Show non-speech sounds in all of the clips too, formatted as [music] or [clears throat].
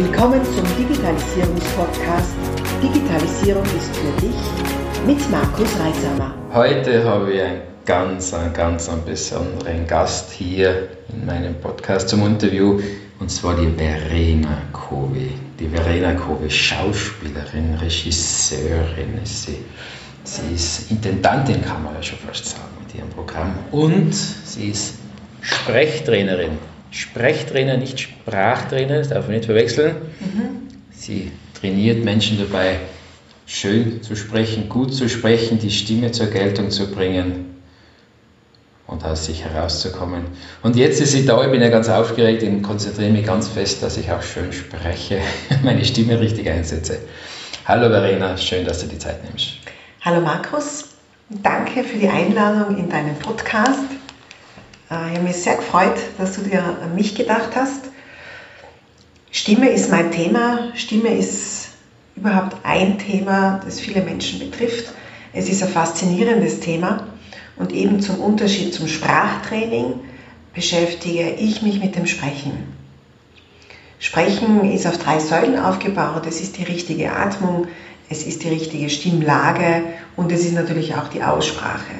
Willkommen zum Digitalisierungspodcast Digitalisierung ist für dich mit Markus Reisamer. Heute habe ich einen ganz, ganz besonderen Gast hier in meinem Podcast zum Interview und zwar die Verena Kovi. Die Verena Kovi, Schauspielerin, Regisseurin ist sie. Sie ist Intendantin, kann man ja schon fast sagen, mit ihrem Programm. Und sie ist Sprechtrainerin. Sprechtrainer, nicht Sprachtrainer, das darf man nicht verwechseln. Mhm. Sie trainiert Menschen dabei, schön zu sprechen, gut zu sprechen, die Stimme zur Geltung zu bringen und aus sich herauszukommen. Und jetzt ist sie da, ich bin ja ganz aufgeregt und konzentriere mich ganz fest, dass ich auch schön spreche, [laughs] meine Stimme richtig einsetze. Hallo Verena, schön, dass du die Zeit nimmst. Hallo Markus, danke für die Einladung in deinen Podcast. Äh, ich habe mich sehr gefreut, dass du dir an mich gedacht hast. Stimme ist mein Thema. Stimme ist überhaupt ein Thema, das viele Menschen betrifft. Es ist ein faszinierendes Thema und eben zum Unterschied zum Sprachtraining beschäftige ich mich mit dem Sprechen. Sprechen ist auf drei Säulen aufgebaut. Es ist die richtige Atmung, es ist die richtige Stimmlage und es ist natürlich auch die Aussprache.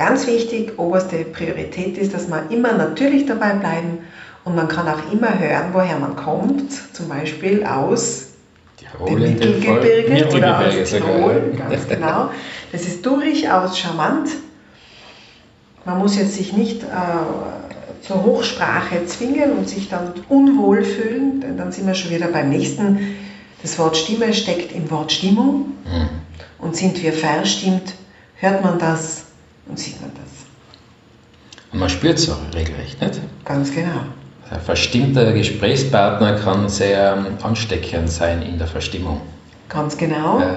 Ganz wichtig, oberste Priorität ist, dass man immer natürlich dabei bleiben und man kann auch immer hören, woher man kommt, zum Beispiel aus dem Mittelgebirge oder aus Tirol, ganz genau. Das ist durchaus charmant. Man muss jetzt sich nicht äh, zur Hochsprache zwingen und sich dann unwohl fühlen, denn dann sind wir schon wieder beim nächsten. Das Wort Stimme steckt im Wort Stimmung. Mhm. Und sind wir verstimmt, hört man das und sieht man das. Und man spürt es auch regelrecht, nicht? Ganz genau. Ein verstimmter Gesprächspartner kann sehr ähm, ansteckend sein in der Verstimmung. Ganz genau. Ja.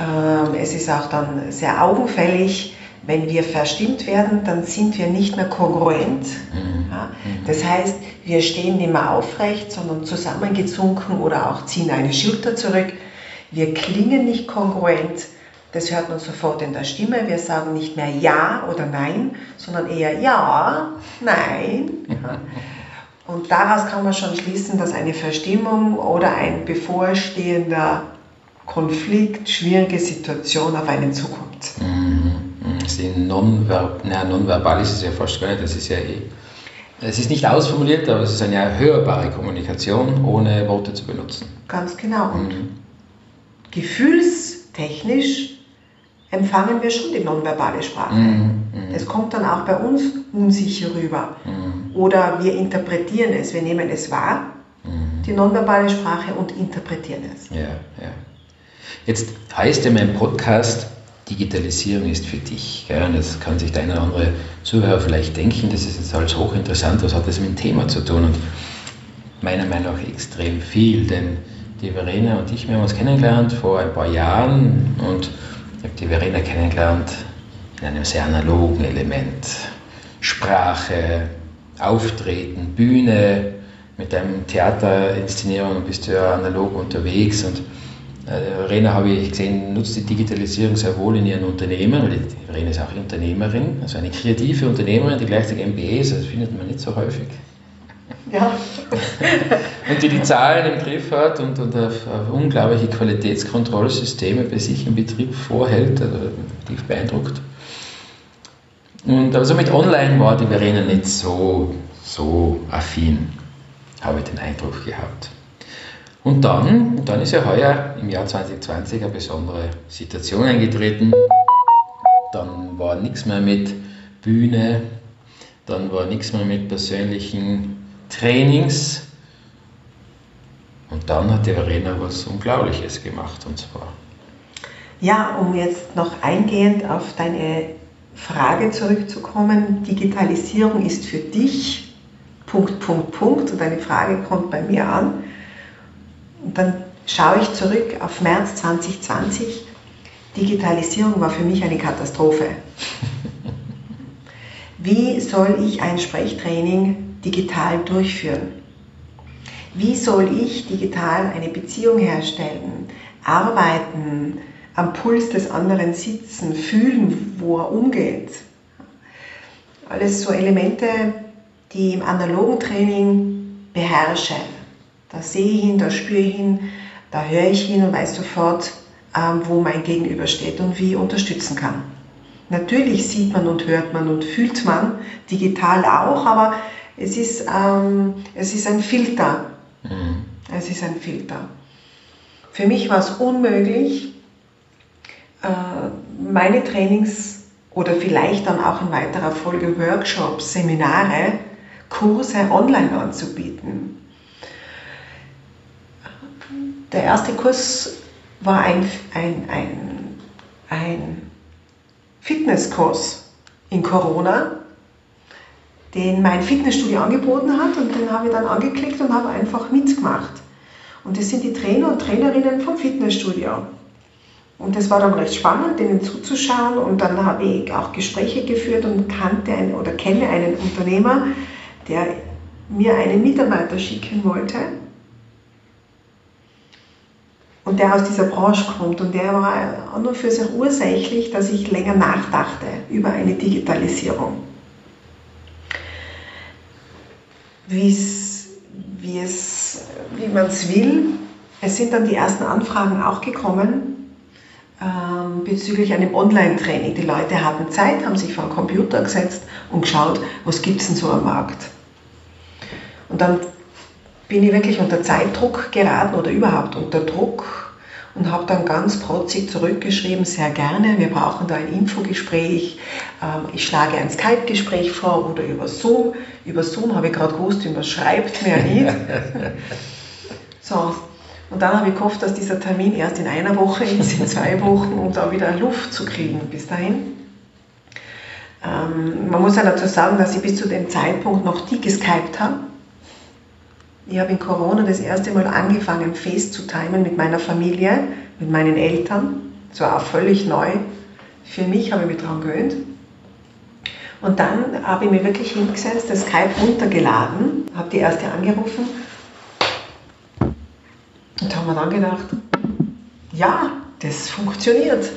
Ähm, es ist auch dann sehr augenfällig, wenn wir verstimmt werden, dann sind wir nicht mehr kongruent. Mhm. Ja? Mhm. Das heißt, wir stehen nicht mehr aufrecht, sondern zusammengezunken oder auch ziehen eine Schulter zurück. Wir klingen nicht kongruent. Das hört man sofort in der Stimme. Wir sagen nicht mehr Ja oder Nein, sondern eher Ja, Nein. Und daraus kann man schon schließen, dass eine Verstimmung oder ein bevorstehender Konflikt, schwierige Situation auf einen zukommt. Mhm. naja, nonverbal ist es ja fast gar nicht, das ist ja eh. Es ist nicht ausformuliert, aber es ist eine hörbare Kommunikation, ohne Worte zu benutzen. Ganz genau. Und mhm. gefühlstechnisch empfangen wir schon die nonverbale Sprache. Mhm. Es kommt dann auch bei uns unsicher rüber. Mhm. Oder wir interpretieren es, wir nehmen es wahr, mhm. die nonverbale Sprache, und interpretieren es. Ja, ja. Jetzt heißt ja mein Podcast, Digitalisierung ist für dich. Gell? Und das kann sich der eine oder andere Zuhörer vielleicht denken, das ist jetzt alles hochinteressant, was hat das mit dem Thema zu tun? Und meiner Meinung nach extrem viel, denn die Verena und ich, wir haben uns kennengelernt vor ein paar Jahren und ich habe die Verena kennengelernt in einem sehr analogen Element. Sprache, Auftreten, Bühne, mit deinem Theaterinszenierung bist du ja analog unterwegs und äh, Verena habe ich gesehen, nutzt die Digitalisierung sehr wohl in ihren Unternehmen, weil Verena ist auch Unternehmerin, also eine kreative Unternehmerin, die gleichzeitig MBA ist, das findet man nicht so häufig. Ja. Und die die Zahlen im Griff hat und, und auf, auf unglaubliche Qualitätskontrollsysteme bei sich im Betrieb vorhält, also tief beeindruckt. Und also mit Online war die Verena nicht so, so affin, habe ich den Eindruck gehabt. Und dann, dann ist ja heuer im Jahr 2020 eine besondere Situation eingetreten. Dann war nichts mehr mit Bühne, dann war nichts mehr mit persönlichen Trainings. Und dann hat die Verena was Unglaubliches gemacht und zwar. Ja, um jetzt noch eingehend auf deine Frage zurückzukommen, Digitalisierung ist für dich, Punkt, Punkt, Punkt, und deine Frage kommt bei mir an. Und dann schaue ich zurück auf März 2020. Digitalisierung war für mich eine Katastrophe. [laughs] Wie soll ich ein Sprechtraining digital durchführen? Wie soll ich digital eine Beziehung herstellen, arbeiten, am Puls des anderen sitzen, fühlen, wo er umgeht? Alles so Elemente, die im analogen Training beherrschen. Da sehe ich ihn, da spüre ich ihn, da höre ich ihn und weiß sofort, ähm, wo mein Gegenüber steht und wie ich unterstützen kann. Natürlich sieht man und hört man und fühlt man, digital auch, aber es ist, ähm, es ist ein Filter. Mhm. Es ist ein Filter. Für mich war es unmöglich, äh, meine Trainings oder vielleicht dann auch in weiterer Folge Workshops, Seminare, Kurse online anzubieten. Der erste Kurs war ein, ein, ein, ein Fitnesskurs in Corona, den mein Fitnessstudio angeboten hat und den habe ich dann angeklickt und habe einfach mitgemacht. Und das sind die Trainer und Trainerinnen vom Fitnessstudio. Und das war dann recht spannend, denen zuzuschauen. Und dann habe ich auch Gespräche geführt und kannte einen, oder kenne einen Unternehmer, der mir einen Mitarbeiter schicken wollte und der aus dieser Branche kommt und der war an und für sich ursächlich, dass ich länger nachdachte über eine Digitalisierung. Wie's, wie, man es will. Es sind dann die ersten Anfragen auch gekommen ähm, bezüglich einem Online-Training. Die Leute hatten Zeit, haben sich vor den Computer gesetzt und geschaut, was gibt es denn so am Markt. Und dann bin ich wirklich unter Zeitdruck geraten oder überhaupt unter Druck und habe dann ganz protzig zurückgeschrieben, sehr gerne, wir brauchen da ein Infogespräch, ähm, ich schlage ein Skype-Gespräch vor oder über Zoom. Über Zoom habe ich gerade gewusst, wie man schreibt, mehr nicht. [laughs] so, und dann habe ich gehofft, dass dieser Termin erst in einer Woche ist, in zwei Wochen, um da wieder Luft zu kriegen bis dahin. Ähm, man muss ja dazu sagen, dass ich bis zu dem Zeitpunkt noch die geskypt habe ich habe in Corona das erste Mal angefangen, Face zu timen mit meiner Familie, mit meinen Eltern. Das war auch völlig neu. Für mich habe ich mich daran gewöhnt. Und dann habe ich mir wirklich hingesetzt, das Skype runtergeladen, habe die erste angerufen und habe mir dann gedacht, ja, das funktioniert.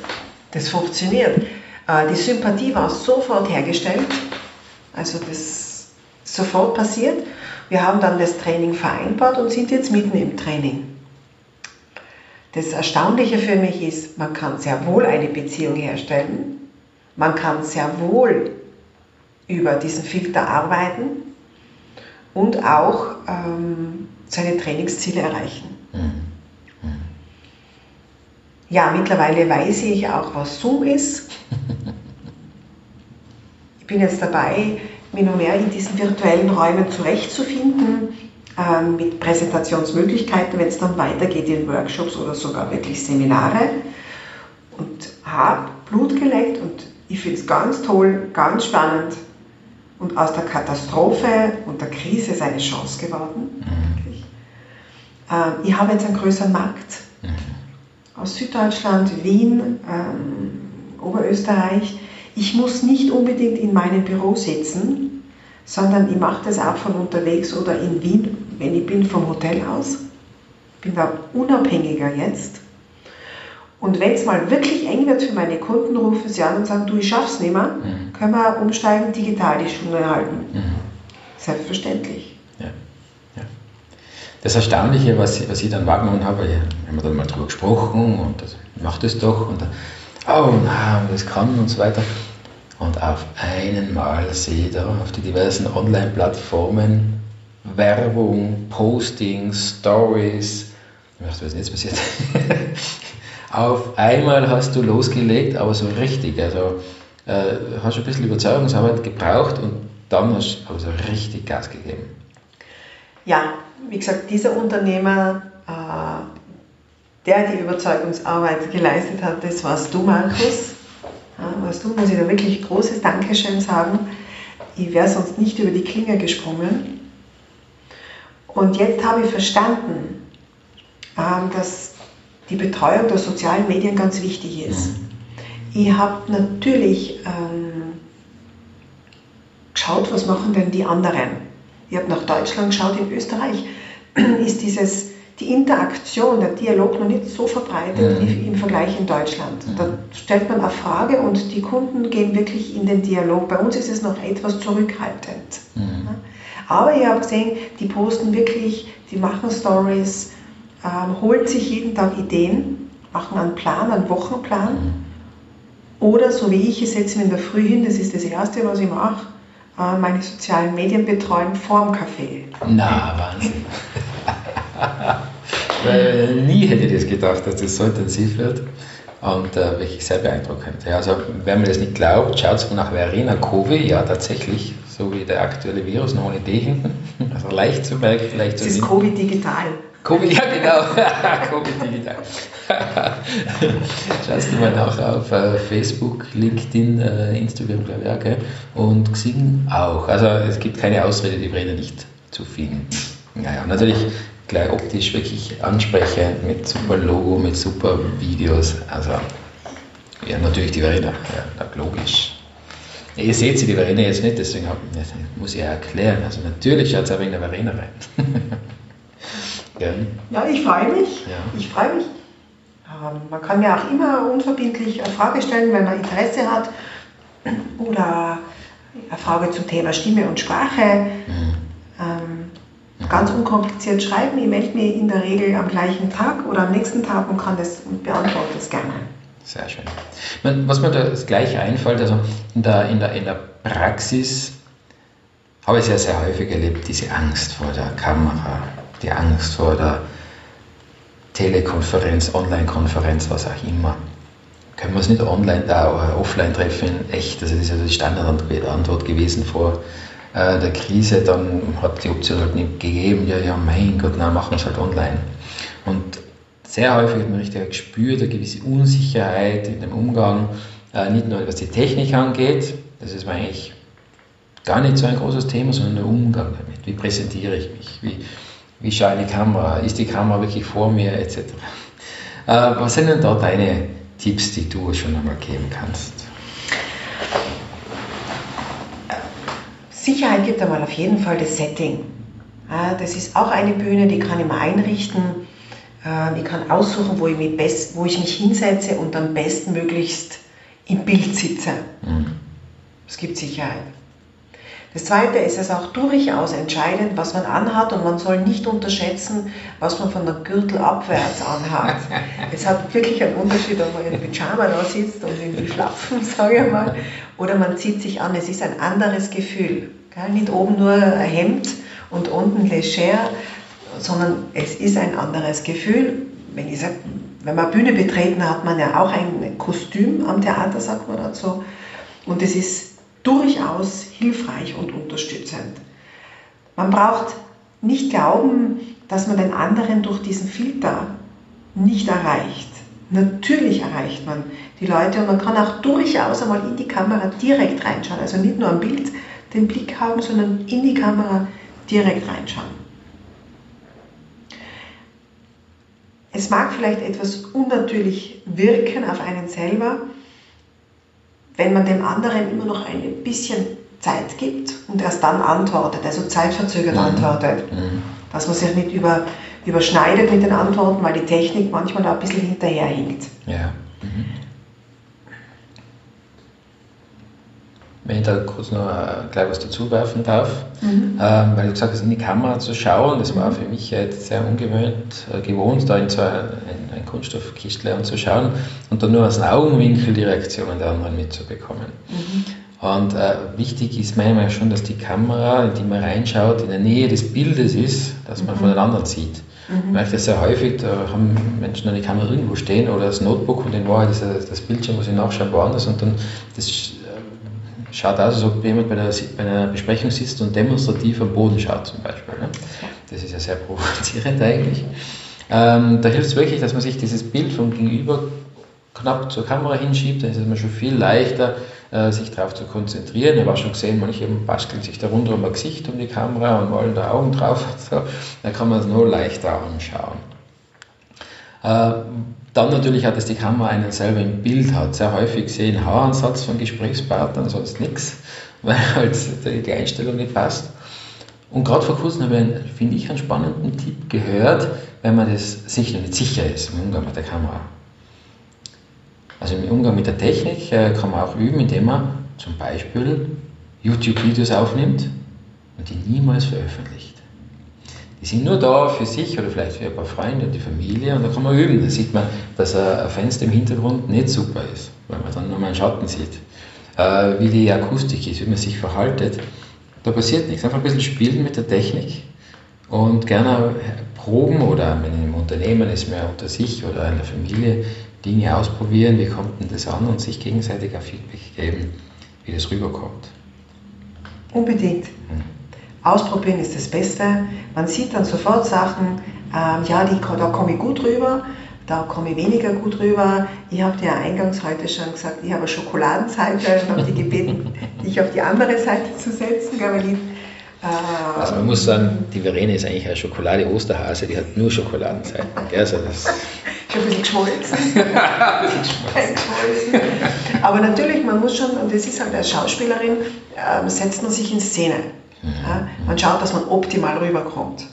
Das funktioniert. Äh, die Sympathie war sofort hergestellt. Also das ist sofort passiert. Wir haben dann das Training vereinbart und sind jetzt mitten im Training. Das Erstaunliche für mich ist, man kann sehr wohl eine Beziehung herstellen, man kann sehr wohl über diesen Filter arbeiten und auch ähm, seine Trainingsziele erreichen. Mhm. Ja, mittlerweile weiß ich auch, was Zoom ist. [laughs] Ich bin jetzt dabei, mich noch mehr in diesen virtuellen Räumen zurechtzufinden, äh, mit Präsentationsmöglichkeiten, wenn es dann weitergeht in Workshops oder sogar wirklich Seminare. Und habe Blut geleckt und ich finde es ganz toll, ganz spannend. Und aus der Katastrophe und der Krise ist eine Chance geworden. Mhm. Äh, ich habe jetzt einen größeren Markt. Mhm. Aus Süddeutschland, Wien, ähm, Oberösterreich ich muss nicht unbedingt in meinem Büro sitzen, sondern ich mache das auch von unterwegs oder in Wien, wenn ich bin vom Hotel aus. Bin da unabhängiger jetzt. Und wenn es mal wirklich eng wird für meine Kunden, rufen sie an und sagen, du, ich schaff's nicht mehr, mhm. können wir umsteigen, digital die Stunde halten. Mhm. Selbstverständlich. Ja. ja. Das Erstaunliche, was, was ich dann wahrgenommen habe, wir haben dann mal drüber gesprochen und das, ich mache das doch und oh nein, das kann und so weiter. Und auf einmal sehe ich da auf die diversen Online-Plattformen Werbung, Postings, Stories. Was ist jetzt passiert? [laughs] auf einmal hast du losgelegt, aber so richtig. Also äh, hast ein bisschen Überzeugungsarbeit gebraucht und dann hast du aber so richtig Gas gegeben. Ja, wie gesagt, dieser Unternehmer, äh, der die Überzeugungsarbeit geleistet hat, das warst du, Markus. Ja, weißt du, muss ich da wirklich großes Dankeschön sagen. Ich wäre sonst nicht über die Klinge gesprungen. Und jetzt habe ich verstanden, ähm, dass die Betreuung der sozialen Medien ganz wichtig ist. Mhm. Ich habe natürlich ähm, geschaut, was machen denn die anderen. Ich habe nach Deutschland geschaut, in Österreich [clears throat] ist dieses die Interaktion, der Dialog noch nicht so verbreitet mhm. wie im Vergleich in Deutschland. Mhm. Da stellt man eine Frage und die Kunden gehen wirklich in den Dialog. Bei uns ist es noch etwas zurückhaltend. Mhm. Aber ihr habt gesehen, die posten wirklich, die machen Stories, ähm, holen sich jeden Tag Ideen, machen einen Plan, einen Wochenplan. Oder so wie ich, ich setze mich in der Früh hin, das ist das Erste, was ich mache, äh, meine sozialen Medien betreuen vor dem Kaffee. Na, Wahnsinn. [laughs] Weil nie hätte ich das gedacht, dass das so intensiv wird und äh, wirklich sehr beeindruckend. Ja, also, wenn man das nicht glaubt, schaut mal nach Verena Covid, ja, tatsächlich, so wie der aktuelle Virus, noch ohne D hinten. [laughs] Also leicht zu merken, leicht zu Das ist Covid digital. Covid, ja genau, [laughs] Covid digital. Schaust du mal nach auf äh, Facebook, LinkedIn, äh, Instagram, glaube ich, okay? und Xing auch. Also es gibt keine Ausrede, die Verena nicht zu finden. Naja, natürlich gleich optisch wirklich ansprechend, mit super Logo, mit super Videos. Also, ja, natürlich die Verena, ja, logisch. Ihr seht sie, die Verena jetzt nicht, deswegen muss ich ja erklären. Also, natürlich schaut es auch in der Verena rein. [laughs] ja. ja, ich freue mich. Ja. Ich freue mich. Ähm, man kann mir auch immer unverbindlich eine Frage stellen, wenn man Interesse hat oder eine Frage zum Thema Stimme und Sprache. Mhm. Ähm, ganz unkompliziert schreiben. Ich melde mich in der Regel am gleichen Tag oder am nächsten Tag und kann das und beantworte das gerne. Sehr schön. Was mir das gleiche einfällt, also in der, in der, in der Praxis habe ich sehr, sehr häufig erlebt, diese Angst vor der Kamera, die Angst vor der Telekonferenz, Online-Konferenz, was auch immer. Können wir es nicht online, äh, offline treffen? Echt, das ist ja die Standardantwort gewesen vor äh, der Krise, dann hat die Option halt nicht gegeben, ja, ja, mein Gott, na, machen wir es halt online. Und sehr häufig hat man richtig gespürt, eine gewisse Unsicherheit in dem Umgang, äh, nicht nur was die Technik angeht, das ist eigentlich gar nicht so ein großes Thema, sondern der Umgang damit. Wie präsentiere ich mich? Wie, wie schaue eine Kamera? Ist die Kamera wirklich vor mir? Etc. Äh, was sind denn da deine Tipps, die du schon einmal geben kannst? Sicherheit gibt einmal auf jeden Fall das Setting. Das ist auch eine Bühne, die kann ich mir einrichten. Ich kann aussuchen, wo ich mich, best, wo ich mich hinsetze und am bestmöglichst im Bild sitze. Mhm. Es gibt Sicherheit. Das Zweite ist es auch durchaus entscheidend, was man anhat und man soll nicht unterschätzen, was man von der Gürtel abwärts anhat. [laughs] es hat wirklich einen Unterschied, ob man in Pyjama da sitzt und in die Schlapfen, [laughs] sage ich mal, oder man zieht sich an. Es ist ein anderes Gefühl. Gell? Nicht oben nur ein Hemd und unten Leger, sondern es ist ein anderes Gefühl. Wenn, ich sag, wenn man Bühne betreten, hat man ja auch ein Kostüm am Theater, sagt man dazu. Und es ist durchaus hilfreich und unterstützend. Man braucht nicht glauben, dass man den anderen durch diesen Filter nicht erreicht. Natürlich erreicht man die Leute und man kann auch durchaus einmal in die Kamera direkt reinschauen. Also nicht nur am Bild den Blick haben, sondern in die Kamera direkt reinschauen. Es mag vielleicht etwas unnatürlich wirken auf einen selber, wenn man dem anderen immer noch ein bisschen Zeit gibt und erst dann antwortet, also zeitverzögert mhm. antwortet, mhm. dass man sich nicht über, überschneidet mit den Antworten, weil die Technik manchmal da ein bisschen hinterherhinkt. Ja. Mhm. Wenn ich da kurz noch äh, gleich was dazu werfen darf, mhm. ähm, weil du gesagt hast, in die Kamera zu schauen, das war mhm. für mich jetzt sehr ungewöhnt, äh, gewohnt, da in so ein, ein, Kunststoffkistel anzuschauen und dann nur aus dem Augenwinkel die Reaktionen der anderen mitzubekommen. Mhm. Und äh, wichtig ist meiner Meinung nach schon, dass die Kamera, in die man reinschaut, in der Nähe des Bildes ist, dass man mhm. von den anderen sieht. Mhm. Ich merke das sehr häufig, da haben Menschen eine Kamera irgendwo stehen oder das Notebook und in Wahrheit ist das, das Bildschirm, wo sie nachschauen, woanders und dann das schaut aus, als ob jemand bei einer, bei einer Besprechung sitzt und demonstrativ am Boden schaut zum Beispiel. Ne? Das ist ja sehr provozierend eigentlich. Ähm, da hilft es wirklich, dass man sich dieses Bild vom Gegenüber knapp zur Kamera hinschiebt, dann ist es mir schon viel leichter, äh, sich darauf zu konzentrieren. Ich habe auch schon gesehen, manche basteln sich da rundherum ein Gesicht um die Kamera und wollen da Augen drauf. So. Da kann man es nur leichter anschauen. Äh, dann natürlich hat es die Kamera einen selber im Bild hat. Sehr häufig sehen Haaransatz von Gesprächspartnern, sonst nichts, [laughs] weil halt die Einstellung nicht passt. Und gerade vor kurzem habe ich, finde ich, einen spannenden Tipp gehört, wenn man das sich noch nicht sicher ist im Umgang mit der Kamera. Also im Umgang mit der Technik äh, kann man auch üben, indem man zum Beispiel YouTube-Videos aufnimmt und die niemals veröffentlicht. Die sind nur da für sich oder vielleicht für ein paar Freunde und die Familie und da kann man üben. Da sieht man, dass ein Fenster im Hintergrund nicht super ist, weil man dann nur mal einen Schatten sieht. Äh, wie die Akustik ist, wie man sich verhaltet. Da passiert nichts. Einfach ein bisschen spielen mit der Technik und gerne proben oder wenn im Unternehmen ist, mehr unter sich oder in der Familie Dinge ausprobieren, wie kommt denn das an und sich gegenseitig ein Feedback geben, wie das rüberkommt. Unbedingt. Hm. Ausprobieren ist das Beste. Man sieht dann sofort Sachen, ähm, ja, die, da komme ich gut rüber, da komme ich weniger gut rüber. Ich habe dir eingangs heute schon gesagt, ich habe eine Schokoladenseite und habe die gebeten, [laughs] dich auf die andere Seite zu setzen, ich äh, also man muss sagen, die Verene ist eigentlich eine Schokolade-Osterhase, die hat nur Schokoladenseiten. Also das [laughs] schon ein bisschen geschmolzen. [laughs] geschmolzen. Aber natürlich, man muss schon, und das ist halt als Schauspielerin, äh, setzt man sich in Szene. Ja? Man schaut, dass man optimal rüberkommt.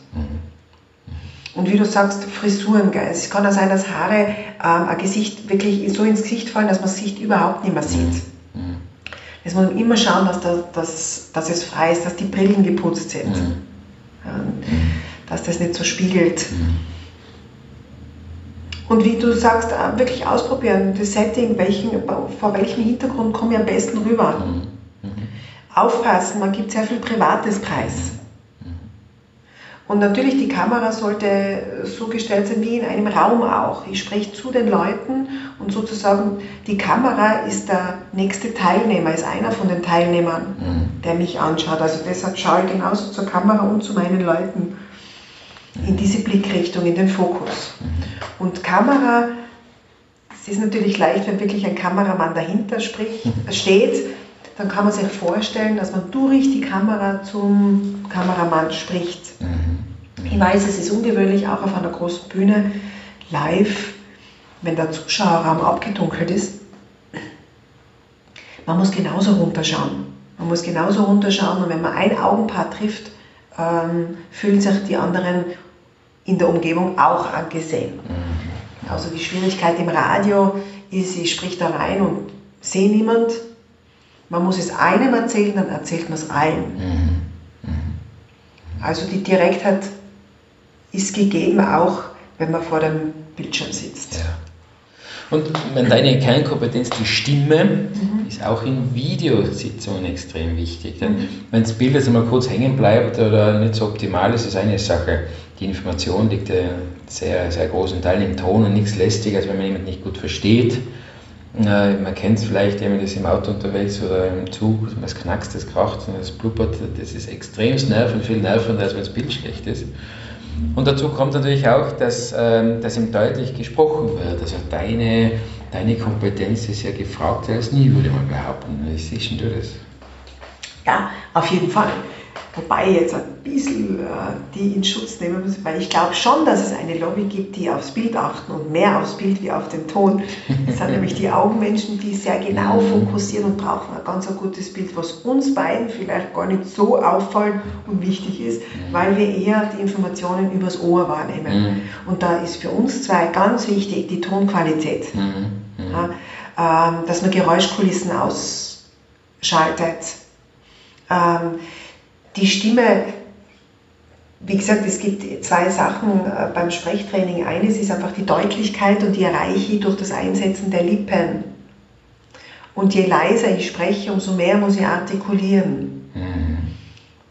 Und wie du sagst, Frisuren, gell? es kann ja sein, dass Haare ähm, ein Gesicht wirklich so ins Gesicht fallen, dass man das Gesicht überhaupt nicht mehr sieht. Das muss man immer schauen, dass, da, dass, dass es frei ist, dass die Brillen geputzt sind. Mhm. Ähm, dass das nicht so spiegelt. Mhm. Und wie du sagst, äh, wirklich ausprobieren, das Setting, welchen, vor welchem Hintergrund komme ich am besten rüber. Mhm. Aufpassen, man gibt sehr viel Privates preis. Und natürlich, die Kamera sollte so gestellt sein wie in einem Raum auch. Ich spreche zu den Leuten und sozusagen die Kamera ist der nächste Teilnehmer, ist einer von den Teilnehmern, mhm. der mich anschaut. Also deshalb schaue ich genauso zur Kamera und zu meinen Leuten in diese Blickrichtung, in den Fokus. Mhm. Und Kamera, es ist natürlich leicht, wenn wirklich ein Kameramann dahinter spricht, [laughs] steht, dann kann man sich vorstellen, dass man durch die Kamera zum Kameramann spricht. Mhm. Ich weiß, es ist ungewöhnlich, auch auf einer großen Bühne, live, wenn der Zuschauerraum abgedunkelt ist. Man muss genauso runterschauen. Man muss genauso runterschauen und wenn man ein Augenpaar trifft, ähm, fühlen sich die anderen in der Umgebung auch angesehen. Mhm. Also die Schwierigkeit im Radio ist, ich sprich da rein und sehe niemand. Man muss es einem erzählen, dann erzählt man es allen. Mhm. Mhm. Also die Direktheit ist gegeben, auch wenn man vor dem Bildschirm sitzt. Ja. Und wenn deine Kernkompetenz, die Stimme, mhm. ist auch in Videositzungen extrem wichtig. Denn mhm. wenn das Bild jetzt mal kurz hängen bleibt oder nicht so optimal ist, ist eine Sache. Die Information liegt ja sehr, sehr großen Teilen im Ton und nichts lästig, als wenn man jemanden nicht gut versteht. Äh, man kennt es vielleicht, jemand ist im Auto unterwegs oder im Zug, es knackst, es kracht, es blubbert, das ist extremst nervend, viel nervender, als wenn das Bild schlecht ist. Und dazu kommt natürlich auch, dass, ähm, dass ihm deutlich gesprochen wird. Also deine, deine Kompetenz ist ja gefragt als nie, würde man behaupten. Wie siehst du das? Ja, auf jeden Fall. Wobei jetzt ein bisschen äh, die in Schutz nehmen müssen, weil ich glaube schon, dass es eine Lobby gibt, die aufs Bild achten und mehr aufs Bild wie auf den Ton. Das sind [laughs] nämlich die Augenmenschen, die sehr genau mhm. fokussieren und brauchen ein ganz ein gutes Bild, was uns beiden vielleicht gar nicht so auffällt und wichtig ist, mhm. weil wir eher die Informationen übers Ohr wahrnehmen. Mhm. Und da ist für uns zwei ganz wichtig die Tonqualität. Ja, ähm, dass man Geräuschkulissen ausschaltet. Die Stimme, wie gesagt, es gibt zwei Sachen äh, beim Sprechtraining. Eines ist einfach die Deutlichkeit und die erreiche ich durch das Einsetzen der Lippen. Und je leiser ich spreche, umso mehr muss ich artikulieren. Mhm.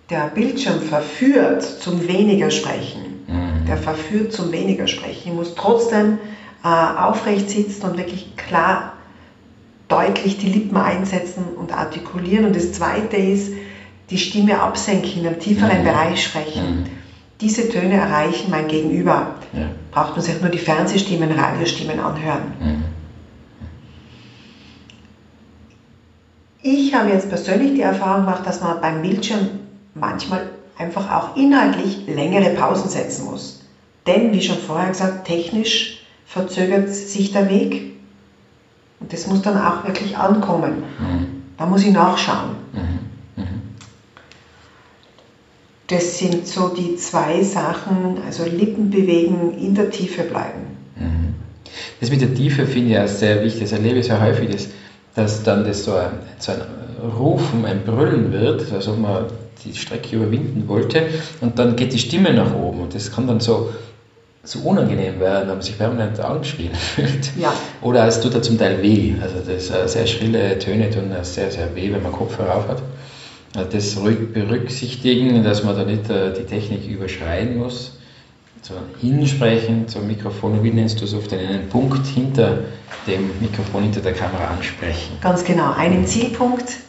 Der Bildschirm verführt zum weniger Sprechen. Mhm. Der verführt zum weniger Sprechen. Ich muss trotzdem äh, aufrecht sitzen und wirklich klar, deutlich die Lippen einsetzen und artikulieren. Und das Zweite ist, die Stimme absenken, in einem tieferen mhm. Bereich sprechen. Mhm. Diese Töne erreichen mein Gegenüber. Ja. Braucht man sich nur die Fernsehstimmen, Radiostimmen anhören. Mhm. Ich habe jetzt persönlich die Erfahrung gemacht, dass man beim Bildschirm manchmal einfach auch inhaltlich längere Pausen setzen muss. Denn, wie schon vorher gesagt, technisch verzögert sich der Weg. Und das muss dann auch wirklich ankommen. Mhm. Da muss ich nachschauen. Mhm. Das sind so die zwei Sachen, also Lippen bewegen, in der Tiefe bleiben. Mhm. Das mit der Tiefe finde ich auch sehr wichtig. Das erlebe ich sehr häufig, dass, dass dann das so ein, so ein Rufen, ein Brüllen wird, als ob man die Strecke überwinden wollte und dann geht die Stimme nach oben und das kann dann so, so unangenehm werden, wenn man sich permanent angeschrien [laughs] fühlt. Ja. Oder es tut da zum Teil weh. Also das äh, sehr schrille Töne tun sehr, sehr weh, wenn man Kopfhörer auf hat. Also das berücksichtigen, dass man da nicht äh, die Technik überschreien muss, sondern hinsprechen zum Mikrofon. Wie nennst du es oft? Einen Punkt hinter dem Mikrofon, hinter der Kamera ansprechen. Ganz genau, einen Zielpunkt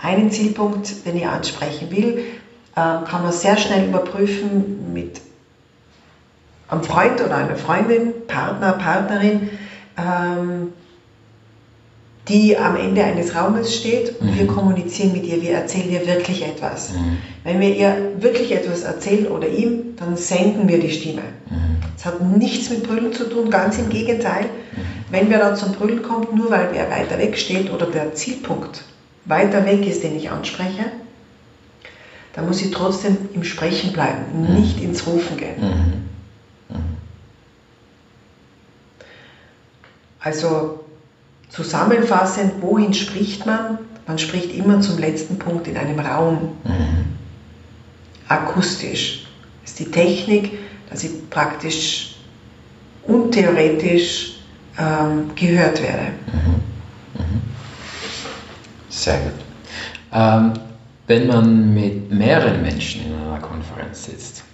einen Zielpunkt, den ich ansprechen will, äh, kann man sehr schnell überprüfen mit einem Freund oder einer Freundin, Partner, Partnerin, ähm, die am Ende eines Raumes steht und mhm. wir kommunizieren mit ihr, wir erzählen ihr wirklich etwas. Mhm. Wenn wir ihr wirklich etwas erzählen oder ihm, dann senken wir die Stimme. Mhm. Es hat nichts mit Brüllen zu tun, ganz im Gegenteil. Mhm. Wenn wir dann zum Brüllen kommen, nur weil wer weiter weg steht oder der Zielpunkt weiter weg ist, den ich anspreche, dann muss ich trotzdem im Sprechen bleiben, mhm. nicht ins Rufen gehen. Mhm. Mhm. Also zusammenfassend, wohin spricht man? Man spricht immer zum letzten Punkt in einem Raum. Mhm. Akustisch. Das ist die Technik, dass ich praktisch untheoretisch ähm, gehört werde. Mhm. Mhm. Sehr gut. Ähm, wenn man mit mehreren Menschen in einer Konferenz sitzt,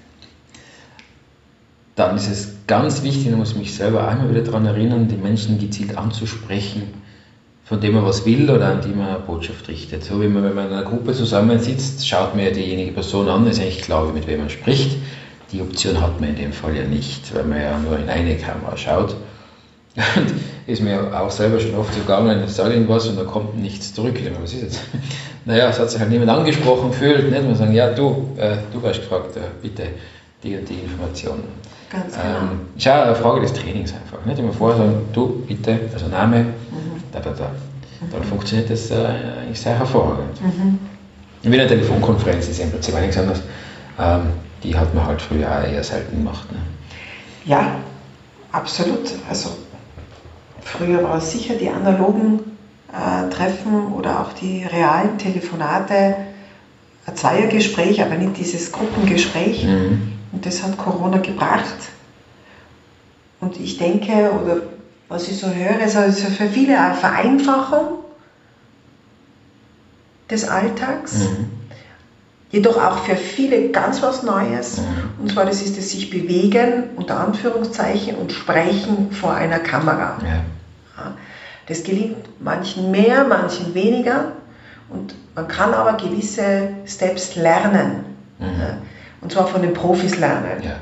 dann ist es ganz wichtig, ich muss mich selber einmal wieder daran erinnern, die Menschen gezielt anzusprechen, von dem man was will oder an die man eine Botschaft richtet. So wie man, wenn man in einer Gruppe zusammensitzt, schaut man ja diejenige Person an, ist eigentlich klar, mit wem man spricht. Die Option hat man in dem Fall ja nicht, weil man ja nur in eine Kamera schaut. Und ist mir auch selber schon oft gegangen, ich sage irgendwas und da kommt nichts zurück. Ich meine, was ist jetzt? Naja, es hat sich halt niemand angesprochen gefühlt. Nicht? Man sagen, ja, du, äh, du hast gefragt, äh, bitte die und die Informationen. Ganz genau. Ähm, ist auch eine Frage des Trainings einfach. Nicht immer vorher sagen, du, bitte, also Name, mhm. da, da, da. Dann mhm. funktioniert das äh, eigentlich sehr hervorragend. Mhm. Wie eine Telefonkonferenz ist im Prinzip nichts anderes. Ähm, die hat man halt früher auch eher selten gemacht. Ne? Ja, absolut. Also Früher war es sicher die analogen äh, Treffen oder auch die realen Telefonate, ein Zweiergespräch, aber nicht dieses Gruppengespräch. Mhm. Und das hat Corona gebracht. Und ich denke, oder was ich so höre, ist also für viele eine Vereinfachung des Alltags. Mhm. Jedoch auch für viele ganz was Neues. Mhm. Und zwar das ist das sich bewegen, unter Anführungszeichen, und sprechen vor einer Kamera. Ja. Das gelingt manchen mehr, manchen weniger. Und man kann aber gewisse Steps lernen. Mhm. Und zwar von den Profis lernen. Ja.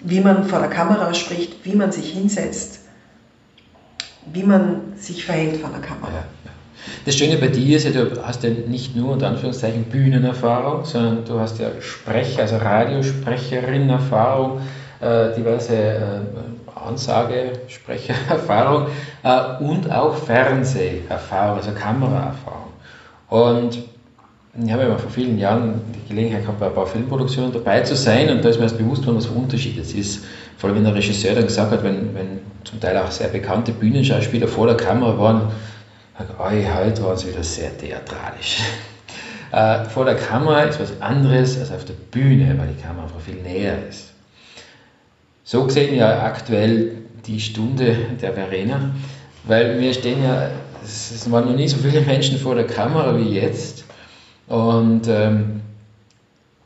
Wie man vor der Kamera spricht, wie man sich hinsetzt, wie man sich verhält vor der Kamera. Ja. Das Schöne bei dir ist ja, du hast ja nicht nur unter Anführungszeichen Bühnenerfahrung, sondern du hast ja Sprecher, also Radiosprecherin-Erfahrung, äh, diverse äh, Ansagesprechererfahrung äh, und auch Fernseherfahrung, also Kameraerfahrung. Und ich habe ja vor vielen Jahren die Gelegenheit gehabt, bei ein paar Filmproduktionen dabei zu sein und da ist mir erst bewusst geworden, was für Unterschied es ist. Vor allem, wenn der Regisseur dann gesagt hat, wenn, wenn zum Teil auch sehr bekannte Bühnenschauspieler vor der Kamera waren, oh, heute waren sie wieder sehr theatralisch. [laughs] Äh, vor der Kamera ist was anderes als auf der Bühne, weil die Kamera einfach viel näher ist. So gesehen ja aktuell die Stunde der Verena, weil wir stehen ja, es waren noch nie so viele Menschen vor der Kamera wie jetzt und ähm,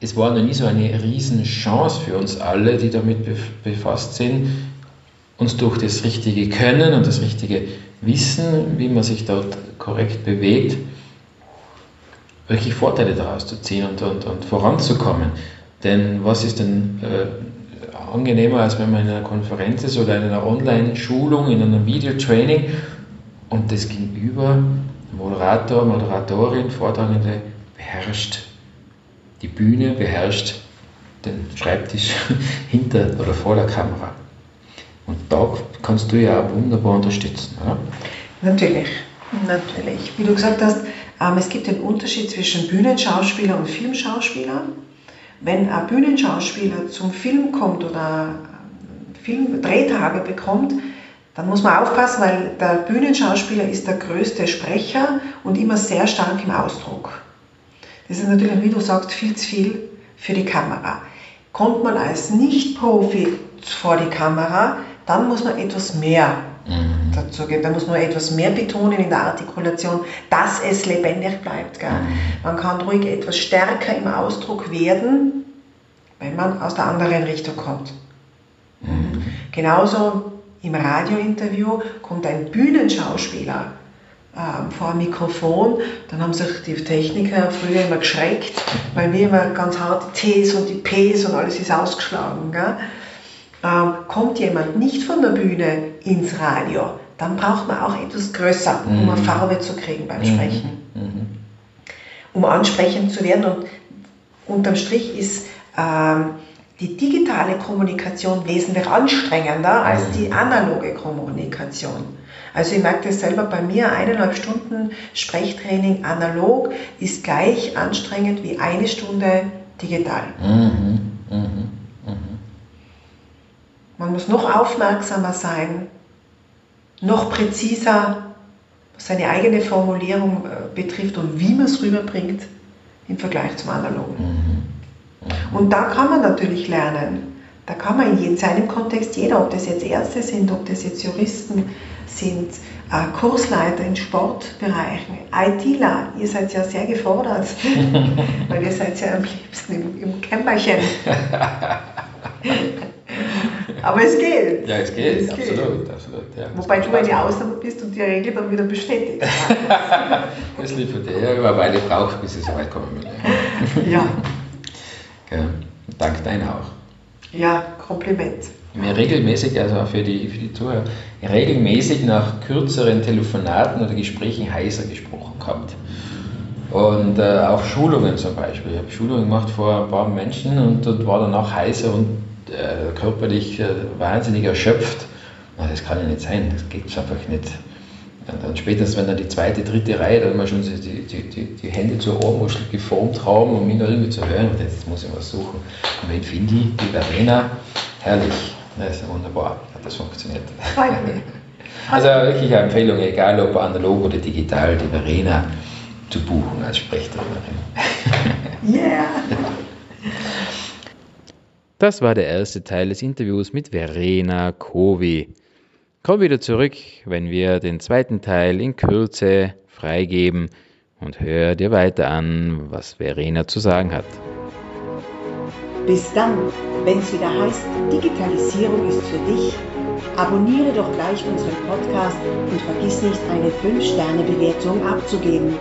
es war noch nie so eine Riesenchance für uns alle, die damit befasst sind, uns durch das richtige Können und das richtige Wissen, wie man sich dort korrekt bewegt, wirklich Vorteile daraus zu ziehen und, und, und voranzukommen. Denn was ist denn äh, angenehmer, als wenn man in einer Konferenz ist oder in einer Online-Schulung, in einem Videotraining und das Gegenüber, Moderator, Moderatorin, Vortragende beherrscht die Bühne, beherrscht den Schreibtisch [laughs] hinter oder vor der Kamera. Und da kannst du ja auch wunderbar unterstützen. Oder? Natürlich, natürlich. Wie du gesagt hast, ähm, es gibt den Unterschied zwischen Bühnenschauspieler und Filmschauspieler. Wenn ein Bühnenschauspieler zum Film kommt oder Film Drehtage bekommt, dann muss man aufpassen, weil der Bühnenschauspieler ist der größte Sprecher und immer sehr stark im Ausdruck. Das ist natürlich, wie du sagst, viel zu viel für die Kamera. Kommt man als Nicht-Profi vor die Kamera, dann muss man etwas mehr mhm. dazu geben. Da muss man etwas mehr betonen in der Artikulation, dass es lebendig bleibt. Gell? Mhm. Man kann ruhig etwas stärker im Ausdruck werden, wenn man aus der anderen Richtung kommt. Mhm. Genauso im Radiointerview kommt ein Bühnenschauspieler ähm, vor dem Mikrofon. Dann haben sich die Techniker früher immer geschreckt, weil wir immer ganz hart die Ts und die Ps und alles ist ausgeschlagen. Ähm, kommt jemand nicht von der Bühne ins Radio, dann braucht man auch etwas größer, um mhm. eine Farbe zu kriegen beim mhm. Sprechen. Mhm. Um ansprechend zu werden. Und unterm Strich ist ähm, die digitale Kommunikation wesentlich anstrengender als mhm. die analoge Kommunikation. Also ich merke das selber bei mir, eineinhalb Stunden Sprechtraining analog ist gleich anstrengend wie eine Stunde digital. Mhm, mh, mh. Man muss noch aufmerksamer sein, noch präziser, was seine eigene Formulierung äh, betrifft und wie man es rüberbringt im Vergleich zum Analogen. Mhm, mh. Und da kann man natürlich lernen. Da kann man in seinem Kontext jeder, ob das jetzt Ärzte sind, ob das jetzt Juristen sind, äh, Kursleiter in Sportbereichen, ITler, ihr seid ja sehr gefordert, [laughs] weil ihr seid ja am liebsten im, im Kämmerchen. [laughs] Aber es geht. Ja, es geht, es absolut. Geht. absolut ja. Wobei du eine Ausnahme bist und die Regel dann wieder bestätigst. [laughs] das liefert ja, aber eine braucht, bis sie so weit kommen will. ja. Ja. Dank deiner auch. Ja, Kompliment. Mir regelmäßig, also auch für die, für die Tour, regelmäßig nach kürzeren Telefonaten oder Gesprächen heißer gesprochen gehabt. Und äh, auch Schulungen zum Beispiel. Ich habe Schulungen gemacht vor ein paar Menschen und, und war danach heißer und äh, körperlich äh, wahnsinnig erschöpft. Na, das kann ja nicht sein, das geht einfach nicht. Und dann spätestens, wenn dann die zweite, dritte Reihe dann mal schon die, die, die, die Hände zur Ohrmuschel geformt haben, um mich noch irgendwie zu hören, und jetzt muss ich was suchen. Und wen finde ich? Die Verena. Herrlich. Das ist wunderbar. Hat das funktioniert. [laughs] Also wirklich eine Empfehlung, egal ob analog oder digital, die Verena zu buchen als Sprechtrainerin. [laughs] Yeah! Das war der erste Teil des Interviews mit Verena Kovi. Komm wieder zurück, wenn wir den zweiten Teil in Kürze freigeben und hör dir weiter an, was Verena zu sagen hat. Bis dann, wenn es wieder heißt, Digitalisierung ist für dich, abonniere doch gleich unseren Podcast und vergiss nicht, eine 5-Sterne-Bewertung abzugeben.